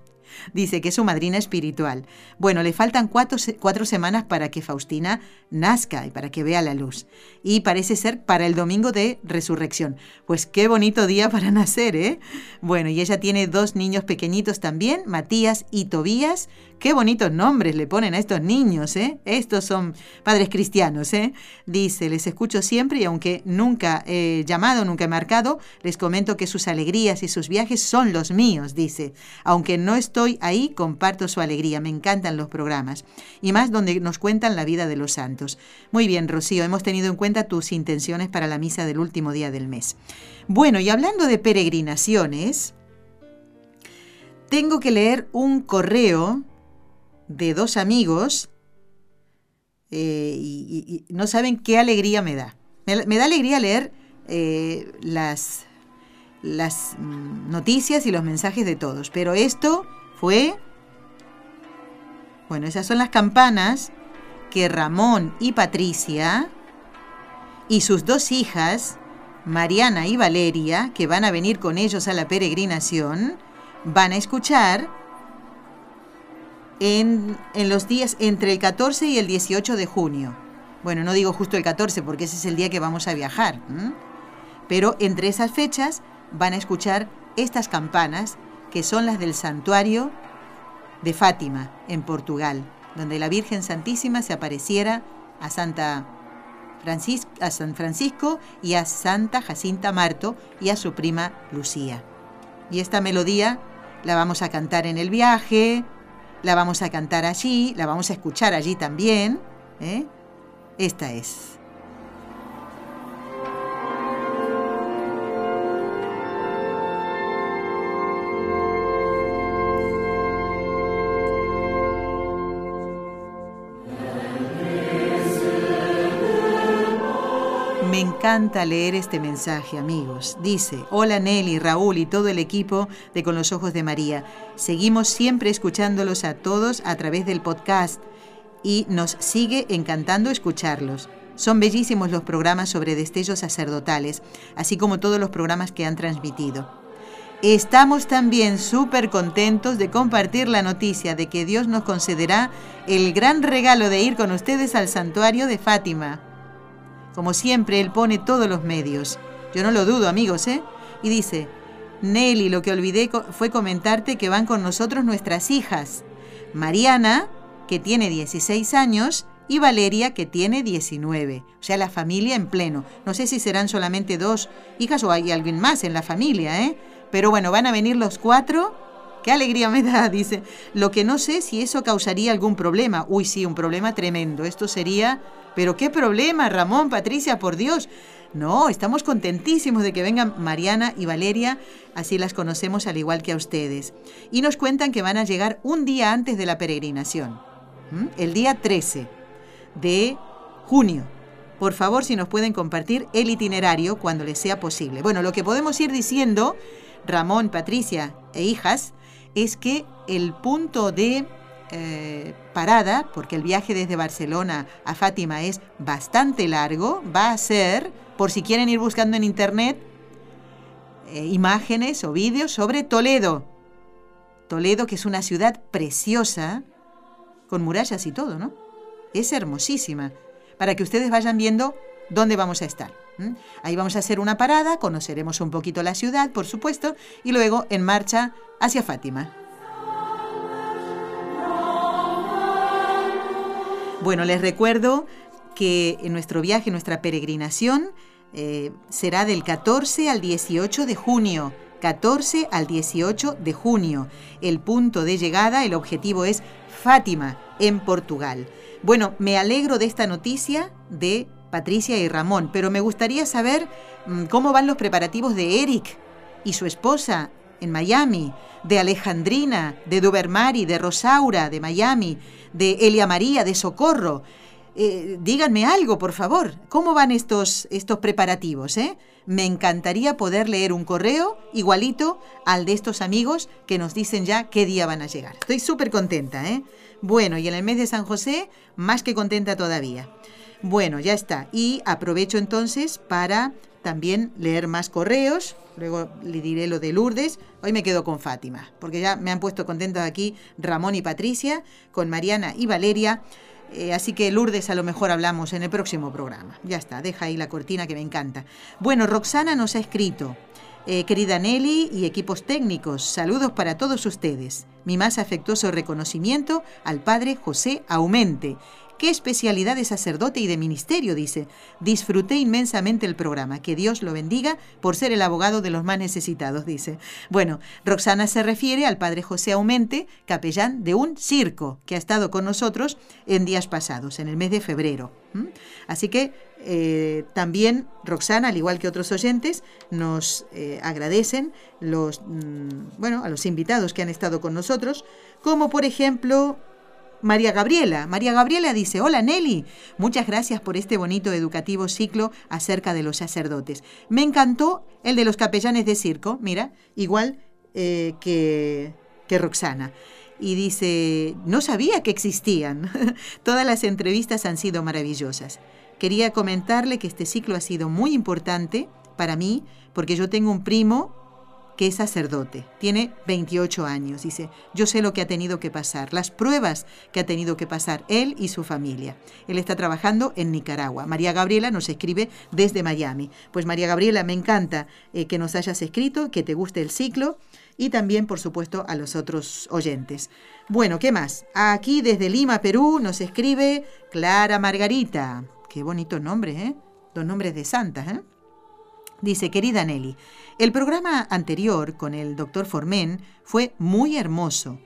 Dice que es su madrina espiritual. Bueno, le faltan cuatro, cuatro, semanas para que Faustina nazca y para que vea la luz. Y parece ser para el domingo de resurrección. Pues qué bonito día para nacer, ¿eh? Bueno, y ella tiene dos niños pequeñitos también, Matías y Tobías, Qué bonitos nombres le ponen a estos niños, ¿eh? Estos son padres cristianos, ¿eh? Dice, les escucho siempre y aunque nunca he llamado, nunca he marcado, les comento que sus alegrías y sus viajes son los míos, dice. Aunque no estoy ahí, comparto su alegría. Me encantan los programas. Y más donde nos cuentan la vida de los santos. Muy bien, Rocío, hemos tenido en cuenta tus intenciones para la misa del último día del mes. Bueno, y hablando de peregrinaciones, tengo que leer un correo de dos amigos eh, y, no saben qué alegría me da. Me, da alegría leer eh, las, las mm, noticias y los mensajes de todos, pero esto fue... Bueno, esas son las campanas que Ramón y Patricia y sus dos hijas, Mariana y Valeria, que van a venir con ellos a la peregrinación, van a escuchar en, los días entre el 14 y el 18 de junio. Bueno, no digo justo el 14 porque ese es el día que vamos a viajar, pero entre esas fechas van a escuchar estas campanas que son las del santuario de Fátima, en Portugal, donde la Virgen Santísima se apareciera a Santa a San Francisco y a Santa Jacinta Marto y a su prima Lucía. Y esta melodía la vamos a cantar en el viaje, la vamos a cantar allí, la vamos a escuchar allí también. ¿eh? Esta es. Encanta leer este mensaje, amigos. Dice, hola Nelly, Raúl y todo el equipo de Con los Ojos de María. Seguimos siempre escuchándolos a todos a través del podcast y nos sigue encantando escucharlos. Son bellísimos los programas sobre destellos sacerdotales, así como todos los programas que han transmitido. Estamos también súper contentos de compartir la noticia de que Dios nos concederá el gran regalo de ir con ustedes al santuario de Fátima. Como siempre, Él pone todos los medios. Yo no lo dudo, amigos, ¿eh? Y dice, Nelly, lo que olvidé fue comentarte que van con nosotros nuestras hijas. Mariana, que tiene 16 años, y Valeria, que tiene 19. O sea, la familia en pleno. No sé si serán solamente dos hijas o hay alguien más en la familia, ¿eh? Pero bueno, van a venir los cuatro. Qué alegría me da, dice. Lo que no sé si eso causaría algún problema. Uy, sí, un problema tremendo. Esto sería... Pero qué problema, Ramón, Patricia, por Dios. No, estamos contentísimos de que vengan Mariana y Valeria, así las conocemos al igual que a ustedes. Y nos cuentan que van a llegar un día antes de la peregrinación, el día 13 de junio. Por favor, si nos pueden compartir el itinerario cuando les sea posible. Bueno, lo que podemos ir diciendo, Ramón, Patricia e hijas, es que el punto de eh, parada, porque el viaje desde Barcelona a Fátima es bastante largo, va a ser, por si quieren ir buscando en internet, eh, imágenes o vídeos sobre Toledo. Toledo, que es una ciudad preciosa, con murallas y todo, ¿no? Es hermosísima, para que ustedes vayan viendo dónde vamos a estar. Ahí vamos a hacer una parada, conoceremos un poquito la ciudad, por supuesto, y luego en marcha hacia Fátima. Bueno, les recuerdo que en nuestro viaje, nuestra peregrinación, eh, será del 14 al 18 de junio. 14 al 18 de junio. El punto de llegada, el objetivo es Fátima, en Portugal. Bueno, me alegro de esta noticia de Patricia y Ramón, pero me gustaría saber mm, cómo van los preparativos de Eric y su esposa en Miami, de Alejandrina, de Dubermari, de Rosaura, de Miami, de Elia María, de Socorro. Eh, díganme algo, por favor. ¿Cómo van estos, estos preparativos? Eh? Me encantaría poder leer un correo igualito al de estos amigos que nos dicen ya qué día van a llegar. Estoy súper contenta, ¿eh? Bueno, y en el mes de San José, más que contenta todavía. Bueno, ya está. Y aprovecho entonces para también leer más correos. Luego le diré lo de Lourdes. Hoy me quedo con Fátima, porque ya me han puesto contentos aquí Ramón y Patricia, con Mariana y Valeria. Eh, así que Lourdes a lo mejor hablamos en el próximo programa. Ya está, deja ahí la cortina que me encanta. Bueno, Roxana nos ha escrito. Eh, querida Nelly y equipos técnicos, saludos para todos ustedes. Mi más afectuoso reconocimiento al padre José Aumente, Qué especialidad de sacerdote y de ministerio, dice. Disfruté inmensamente el programa. Que Dios lo bendiga por ser el abogado de los más necesitados, dice. Bueno, Roxana se refiere al padre José Aumente, capellán de un circo que ha estado con nosotros en días pasados, en el mes de febrero. Así que eh, también Roxana, al igual que otros oyentes, nos eh, agradecen los, mm, bueno, a los invitados que han estado con nosotros, como por ejemplo María Gabriela. María Gabriela dice, hola Nelly, muchas gracias por este bonito educativo ciclo acerca de los sacerdotes. Me encantó el de los capellanes de circo, mira, igual eh, que, que Roxana. Y dice, no sabía que existían. Todas las entrevistas han sido maravillosas. Quería comentarle que este ciclo ha sido muy importante para mí porque yo tengo un primo que es sacerdote, tiene 28 años, dice, yo sé lo que ha tenido que pasar, las pruebas que ha tenido que pasar él y su familia. Él está trabajando en Nicaragua. María Gabriela nos escribe desde Miami. Pues María Gabriela, me encanta eh, que nos hayas escrito, que te guste el ciclo y también, por supuesto, a los otros oyentes. Bueno, ¿qué más? Aquí desde Lima, Perú, nos escribe Clara Margarita. Qué bonito nombre, ¿eh? Dos nombres de santas, ¿eh? Dice, querida Nelly, el programa anterior con el doctor Formen fue muy hermoso.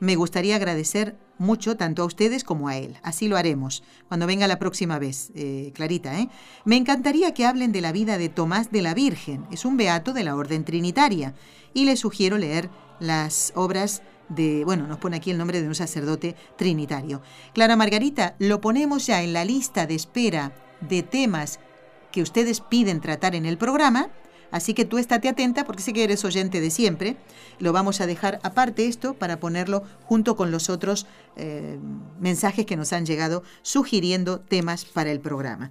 Me gustaría agradecer mucho tanto a ustedes como a él. Así lo haremos cuando venga la próxima vez, eh, Clarita. ¿eh? Me encantaría que hablen de la vida de Tomás de la Virgen. Es un beato de la Orden Trinitaria. Y les sugiero leer las obras de, bueno, nos pone aquí el nombre de un sacerdote trinitario. Clara Margarita, lo ponemos ya en la lista de espera de temas que ustedes piden tratar en el programa. Así que tú estate atenta porque sé que eres oyente de siempre. Lo vamos a dejar aparte esto para ponerlo junto con los otros eh, mensajes que nos han llegado sugiriendo temas para el programa.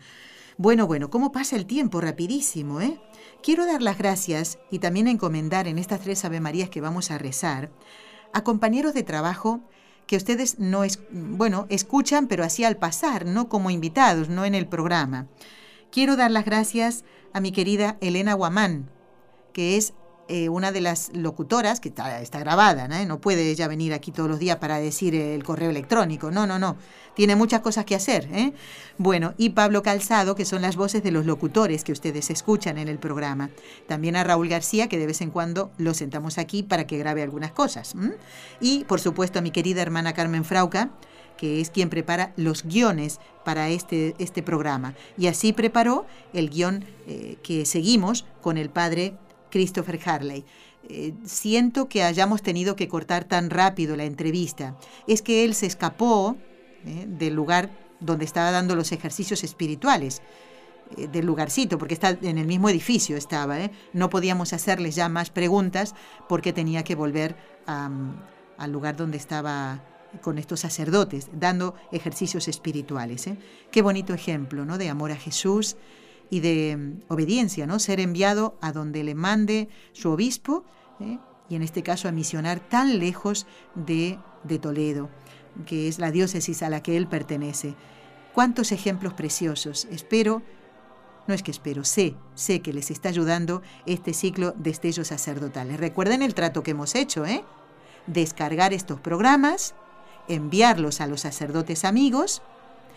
Bueno, bueno, ¿cómo pasa el tiempo? Rapidísimo, ¿eh? Quiero dar las gracias y también encomendar en estas tres Ave Marías que vamos a rezar a compañeros de trabajo que ustedes no es, bueno, escuchan, pero así al pasar, no como invitados, no en el programa. Quiero dar las gracias mi querida Elena Guamán, que es eh, una de las locutoras, que está, está grabada, ¿no? puede ella venir aquí todos los días para decir el correo electrónico, no, no, no, tiene muchas cosas que hacer. ¿eh? Bueno, y Pablo Calzado, que son las voces de los locutores que ustedes escuchan en el programa. También a Raúl García, que de vez en cuando lo sentamos aquí para que grabe algunas cosas. Y, por supuesto, a mi querida hermana Carmen Frauca, que es quien prepara los guiones para este, este programa. Y así preparó el guion eh, que seguimos con el padre Christopher Harley. Eh, siento que hayamos tenido que cortar tan rápido la entrevista. Es que él se escapó eh, del lugar donde estaba dando los ejercicios espirituales del lugarcito, porque está en el mismo edificio estaba. No podíamos hacerle ya más preguntas porque tenía que volver al lugar donde estaba con estos sacerdotes, dando ejercicios espirituales. Qué bonito ejemplo ¿no? de amor a Jesús, y de mm, obediencia, ¿no? Ser enviado a donde le mande su obispo, ¿eh? y en este caso a misionar tan lejos de, de Toledo, que es la diócesis a la que él pertenece. Cuántos ejemplos preciosos. Espero, no es que espero, sé, sé que les está ayudando este ciclo de estellos sacerdotales. Recuerden el trato que hemos hecho, ¿eh? Descargar estos programas, enviarlos a los sacerdotes amigos.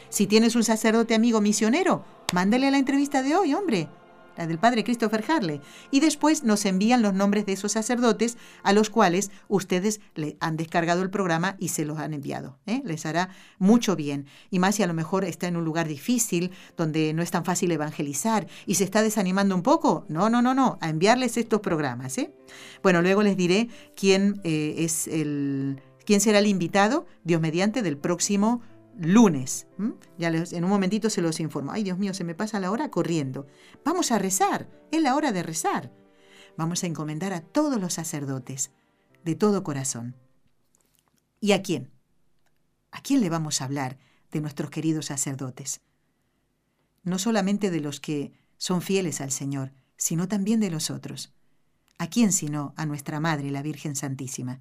Si tienes un sacerdote amigo misionero, Mándale la entrevista de hoy, hombre, la del padre Christopher Harley. Y después nos envían los nombres de esos sacerdotes a los cuales ustedes le han descargado el programa y se los han enviado. ¿eh? Les hará mucho bien. Y más si a lo mejor está en un lugar difícil, donde no es tan fácil evangelizar y se está desanimando un poco. No, no, no, no. A enviarles estos programas. ¿eh? Bueno, luego les diré quién eh, es el. Quién será el invitado, Dios mediante, del próximo lunes. Ya en un momentito se los informo. Ay, Dios mío, se me pasa la hora corriendo. Vamos a rezar. Es la hora de rezar. Vamos a encomendar a todos los sacerdotes, de todo corazón. ¿Y a quién? ¿A quién le vamos a hablar de nuestros queridos sacerdotes? No solamente de los que son fieles al Señor, sino también de los otros. ¿A quién sino a nuestra Madre, la Virgen Santísima?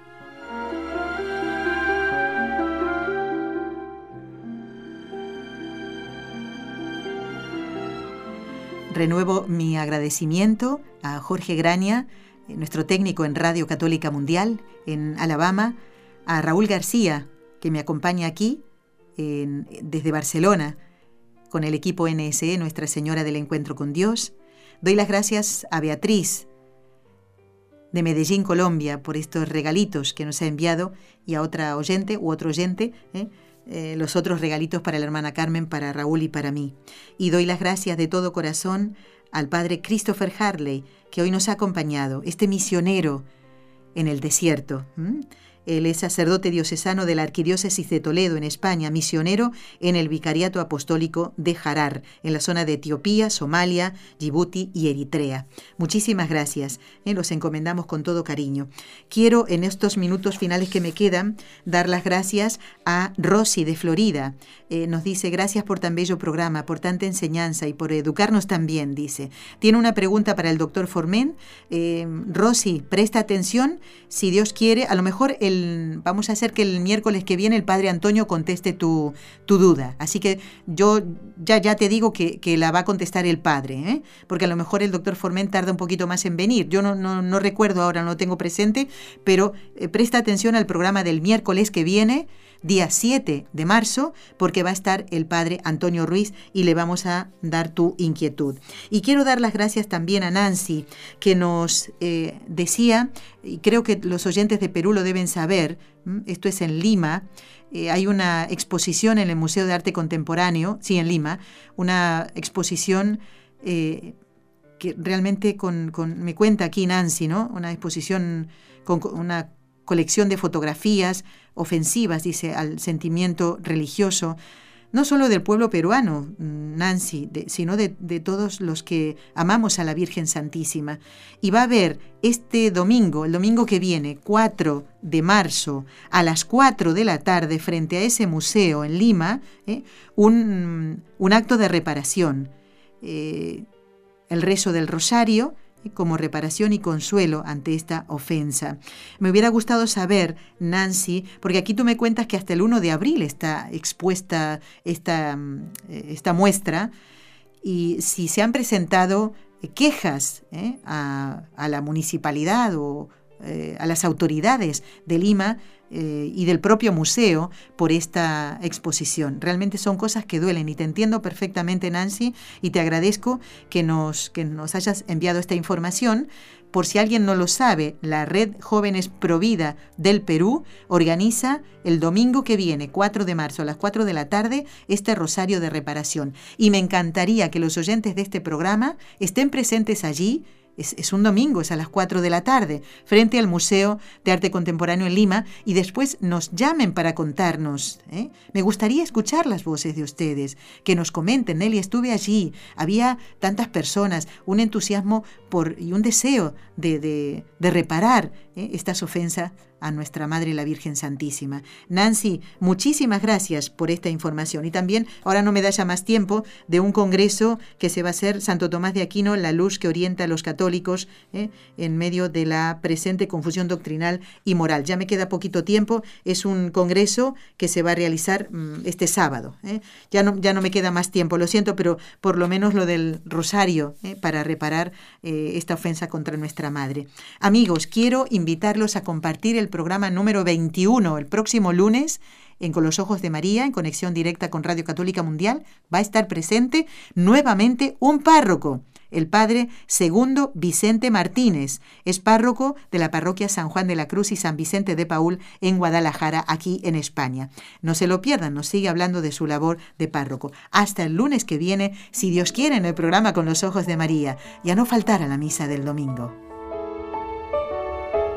Renuevo mi agradecimiento a Jorge Graña, eh, nuestro técnico en Radio Católica Mundial en Alabama, a Raúl García, que me acompaña aquí desde Barcelona, con el equipo NSE Nuestra Señora del Encuentro con Dios. Doy las gracias a Beatriz de Medellín, Colombia, por estos regalitos que nos ha enviado y a otra oyente u otro oyente. ¿eh? Eh, los otros regalitos para la hermana Carmen, para Raúl y para mí. Y doy las gracias de todo corazón al padre Christopher Harley, que hoy nos ha acompañado, este misionero en el desierto. Él es sacerdote diocesano de la Arquidiócesis de Toledo, en España, misionero en el Vicariato Apostólico de Harar, en la zona de Etiopía, Somalia, Djibouti y Eritrea. Muchísimas gracias, ¿eh? los encomendamos con todo cariño. Quiero, en estos minutos finales que me quedan, dar las gracias a Rosy de Florida. Eh, nos dice, gracias por tan bello programa, por tanta enseñanza y por educarnos también, dice. Tiene una pregunta para el doctor Formen. Eh, Rosy, presta atención, si Dios quiere, a lo mejor el vamos a hacer que el miércoles que viene el padre Antonio conteste tu, duda. Así que yo ya, ya te digo que, la va a contestar el padre, ¿eh? porque a lo mejor el doctor Formen tarda un poquito más en venir. Yo no, no, recuerdo ahora, no lo tengo presente, pero eh, presta atención al programa del miércoles que viene día 7 de marzo, porque va a estar el padre Antonio Ruiz y le vamos a dar tu inquietud. Y quiero dar las gracias también a Nancy, que nos eh, decía, y creo que los oyentes de Perú lo deben saber, esto es en Lima, eh, hay una exposición en el Museo de Arte Contemporáneo, sí, en Lima, una exposición... Eh, que realmente con, me cuenta aquí Nancy, ¿no? Una exposición con una colección de fotografías ofensivas, dice, al sentimiento religioso, no solo del pueblo peruano, mm, Nancy, sino de, todos los que amamos a la Virgen Santísima. Y va a haber este domingo, el domingo que viene, 4 de marzo, a las 4 de la tarde, frente a ese museo en Lima, ¿eh? un, acto de reparación. Eh, el rezo del rosario, como reparación y consuelo ante esta ofensa. Me hubiera gustado saber, Nancy, porque aquí tú me cuentas que hasta el 1 de abril está expuesta esta, mm, esta muestra y si se han presentado quejas ¿eh? a, la municipalidad o eh, a las autoridades de Lima eh, y del propio museo por esta exposición. Realmente son cosas que duelen y te entiendo perfectamente, Nancy, y te agradezco que nos, que nos hayas enviado esta información. Por si alguien no lo sabe, la Red Jóvenes Provida del Perú organiza el domingo que viene, 4 de marzo, a las 4 de la tarde, este rosario de reparación. Y me encantaría que los oyentes de este programa estén presentes allí es, un domingo, es a las 4 de la tarde, frente al Museo de Arte Contemporáneo en Lima, y después nos llamen para contarnos. ¿eh? Me gustaría escuchar las voces de ustedes, que nos comenten, Nelly, estuve allí, había tantas personas, un entusiasmo por, y un deseo de, de, reparar ¿eh? estas ofensas a nuestra Madre la Virgen Santísima. Nancy, muchísimas gracias por esta información. Y también, ahora no me da ya más tiempo, de un congreso que se va a hacer Santo Tomás de Aquino, la luz que orienta a los católicos ¿eh? en medio de la presente confusión doctrinal y moral. Ya me queda poquito tiempo, es un congreso que se va a realizar mm, este sábado. ¿eh? Ya, no, ya no me queda más tiempo, lo siento, pero por lo menos lo del rosario ¿eh? para reparar esta ofensa contra nuestra Madre. Amigos, quiero invitarlos a compartir el programa número 21 el próximo lunes en Con los Ojos de María, en conexión directa con Radio Católica Mundial, va a estar presente nuevamente un párroco, el padre segundo Vicente Martínez. Es párroco de la parroquia San Juan de la Cruz y San Vicente de Paul en Guadalajara, aquí en España. No se lo pierdan, nos sigue hablando de su labor de párroco. Hasta el lunes que viene, si Dios quiere, en el programa Con los Ojos de María. Ya no faltará la misa del domingo.